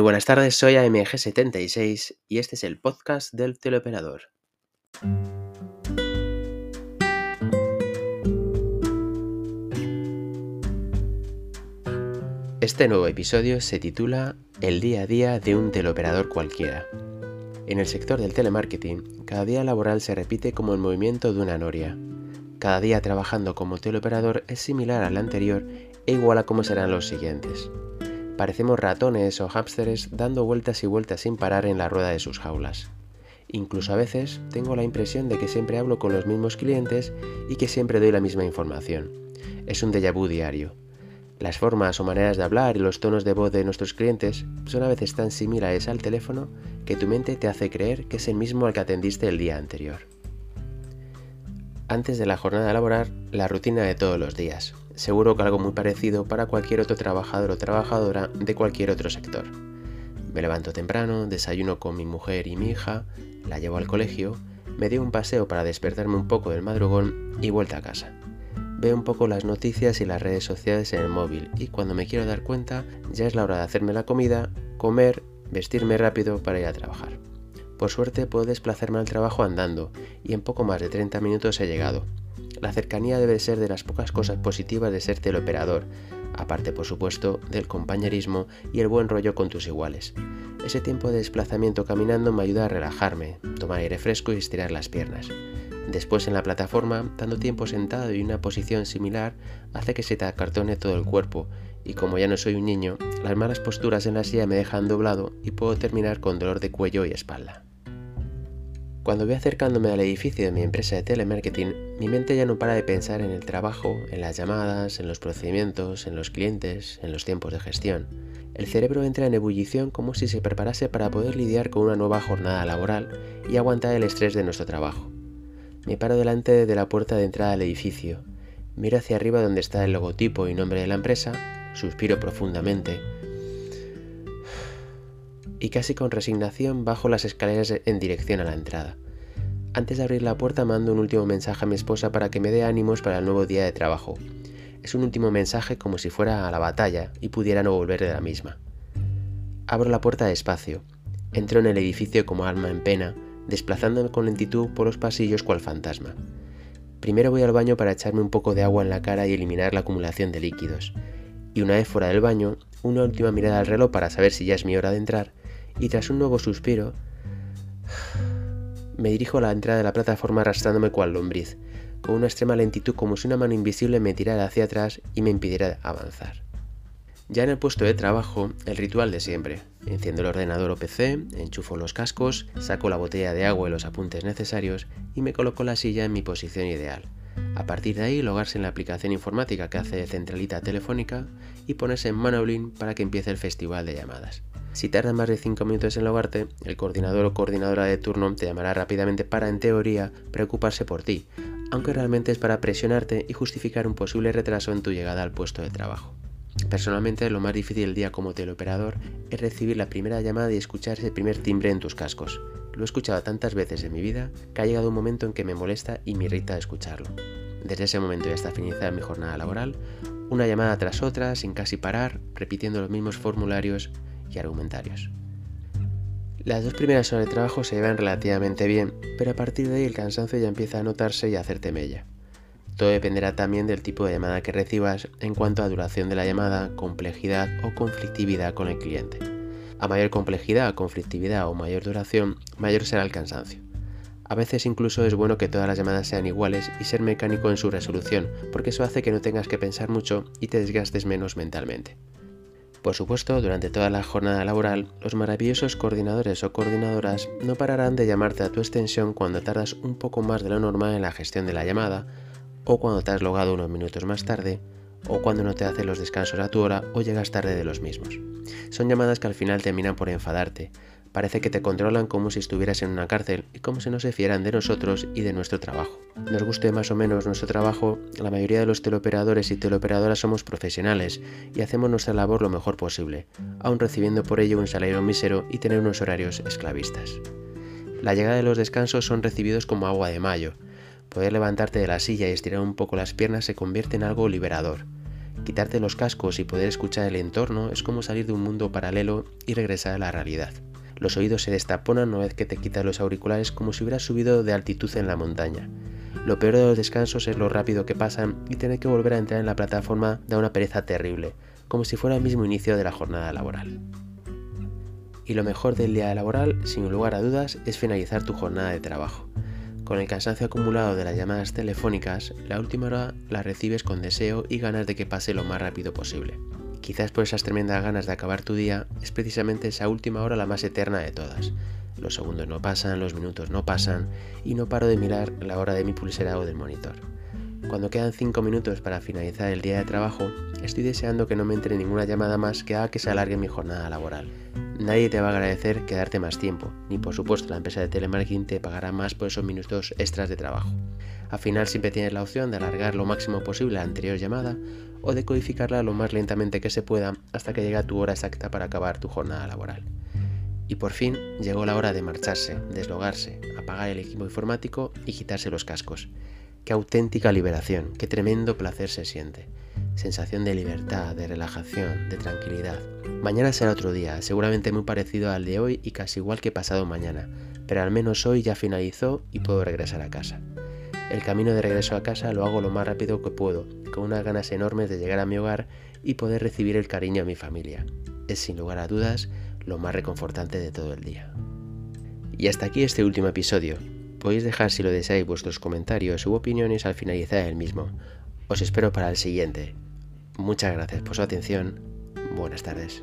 Muy buenas tardes, soy AMG76 y este es el podcast del teleoperador. Este nuevo episodio se titula El día a día de un teleoperador cualquiera. En el sector del telemarketing, cada día laboral se repite como el movimiento de una noria. Cada día trabajando como teleoperador es similar al anterior e igual a cómo serán los siguientes. Parecemos ratones o hámsteres dando vueltas y vueltas sin parar en la rueda de sus jaulas. Incluso a veces tengo la impresión de que siempre hablo con los mismos clientes y que siempre doy la misma información. Es un déjà vu diario. Las formas o maneras de hablar y los tonos de voz de nuestros clientes son a veces tan similares al teléfono que tu mente te hace creer que es el mismo al que atendiste el día anterior. Antes de la jornada laboral, la rutina de todos los días, seguro que algo muy parecido para cualquier otro trabajador o trabajadora de cualquier otro sector. Me levanto temprano, desayuno con mi mujer y mi hija, la llevo al colegio, me doy un paseo para despertarme un poco del madrugón y vuelta a casa. Veo un poco las noticias y las redes sociales en el móvil y cuando me quiero dar cuenta ya es la hora de hacerme la comida, comer, vestirme rápido para ir a trabajar. Por suerte puedo desplazarme al trabajo andando y en poco más de 30 minutos he llegado, la cercanía debe ser de las pocas cosas positivas de ser teleoperador, aparte por supuesto del compañerismo y el buen rollo con tus iguales. Ese tiempo de desplazamiento caminando me ayuda a relajarme, tomar aire fresco y estirar las piernas. Después en la plataforma, dando tiempo sentado y una posición similar, hace que se te acartone todo el cuerpo, y como ya no soy un niño, las malas posturas en la silla me dejan doblado y puedo terminar con dolor de cuello y espalda. Cuando voy acercándome al edificio de mi empresa de telemarketing, mi mente ya no para de pensar en el trabajo, en las llamadas, en los procedimientos, en los clientes, en los tiempos de gestión. El cerebro entra en ebullición como si se preparase para poder lidiar con una nueva jornada laboral y aguantar el estrés de nuestro trabajo. Me paro delante de la puerta de entrada al edificio, miro hacia arriba donde está el logotipo y nombre de la empresa, suspiro profundamente y casi con resignación bajo las escaleras en dirección a la entrada. Antes de abrir la puerta mando un último mensaje a mi esposa para que me dé ánimos para el nuevo día de trabajo. Es un último mensaje como si fuera a la batalla y pudiera no volver de la misma. Abro la puerta despacio. Entro en el edificio como alma en pena, desplazándome con lentitud por los pasillos cual fantasma. Primero voy al baño para echarme un poco de agua en la cara y eliminar la acumulación de líquidos. Y una vez fuera del baño, una última mirada al reloj para saber si ya es mi hora de entrar y tras un nuevo suspiro, me dirijo a la entrada de la plataforma arrastrándome cual lombriz, con una extrema lentitud como si una mano invisible me tirara hacia atrás y me impidiera avanzar. Ya en el puesto de trabajo, el ritual de siempre. Enciendo el ordenador o PC, enchufo los cascos, saco la botella de agua y los apuntes necesarios y me coloco la silla en mi posición ideal. A partir de ahí, logarse en la aplicación informática que hace de centralita telefónica y ponerse en Manoblin para que empiece el festival de llamadas. Si tarda más de 5 minutos en logarte, el coordinador o coordinadora de turno te llamará rápidamente para, en teoría, preocuparse por ti, aunque realmente es para presionarte y justificar un posible retraso en tu llegada al puesto de trabajo. Personalmente, lo más difícil del día como teleoperador es recibir la primera llamada y escuchar ese primer timbre en tus cascos. Lo he escuchado tantas veces en mi vida que ha llegado un momento en que me molesta y me irrita escucharlo. Desde ese momento y hasta finalizar mi jornada laboral, una llamada tras otra, sin casi parar, repitiendo los mismos formularios y argumentarios. Las dos primeras horas de trabajo se llevan relativamente bien, pero a partir de ahí el cansancio ya empieza a notarse y a hacerte mella. Todo dependerá también del tipo de llamada que recibas en cuanto a duración de la llamada, complejidad o conflictividad con el cliente. A mayor complejidad, conflictividad o mayor duración, mayor será el cansancio. A veces incluso es bueno que todas las llamadas sean iguales y ser mecánico en su resolución, porque eso hace que no tengas que pensar mucho y te desgastes menos mentalmente. Por supuesto, durante toda la jornada laboral, los maravillosos coordinadores o coordinadoras no pararán de llamarte a tu extensión cuando tardas un poco más de lo normal en la gestión de la llamada, o cuando te has logado unos minutos más tarde, o cuando no te hacen los descansos a tu hora o llegas tarde de los mismos. Son llamadas que al final terminan por enfadarte, Parece que te controlan como si estuvieras en una cárcel y como si no se fieran de nosotros y de nuestro trabajo. Nos guste más o menos nuestro trabajo, la mayoría de los teleoperadores y teleoperadoras somos profesionales y hacemos nuestra labor lo mejor posible, aun recibiendo por ello un salario mísero y tener unos horarios esclavistas. La llegada de los descansos son recibidos como agua de mayo. Poder levantarte de la silla y estirar un poco las piernas se convierte en algo liberador. Quitarte los cascos y poder escuchar el entorno es como salir de un mundo paralelo y regresar a la realidad. Los oídos se destaponan una vez que te quitas los auriculares como si hubieras subido de altitud en la montaña. Lo peor de los descansos es lo rápido que pasan y tener que volver a entrar en la plataforma da una pereza terrible, como si fuera el mismo inicio de la jornada laboral. Y lo mejor del día laboral, sin lugar a dudas, es finalizar tu jornada de trabajo. Con el cansancio acumulado de las llamadas telefónicas, la última hora la recibes con deseo y ganas de que pase lo más rápido posible. Quizás por esas tremendas ganas de acabar tu día, es precisamente esa última hora la más eterna de todas. Los segundos no pasan, los minutos no pasan y no paro de mirar la hora de mi pulsera o del monitor. Cuando quedan 5 minutos para finalizar el día de trabajo, estoy deseando que no me entre ninguna llamada más que haga que se alargue mi jornada laboral. Nadie te va a agradecer quedarte más tiempo, ni por supuesto la empresa de telemarketing te pagará más por esos minutos extras de trabajo. Al final siempre tienes la opción de alargar lo máximo posible la anterior llamada o de codificarla lo más lentamente que se pueda hasta que llegue tu hora exacta para acabar tu jornada laboral. Y por fin llegó la hora de marcharse, deslogarse, apagar el equipo informático y quitarse los cascos. Qué auténtica liberación, qué tremendo placer se siente. Sensación de libertad, de relajación, de tranquilidad. Mañana será otro día, seguramente muy parecido al de hoy y casi igual que pasado mañana, pero al menos hoy ya finalizó y puedo regresar a casa. El camino de regreso a casa lo hago lo más rápido que puedo, con unas ganas enormes de llegar a mi hogar y poder recibir el cariño de mi familia. Es sin lugar a dudas lo más reconfortante de todo el día. Y hasta aquí este último episodio. Podéis dejar si lo deseáis vuestros comentarios u opiniones al finalizar el mismo. Os espero para el siguiente. Muchas gracias por su atención. Buenas tardes.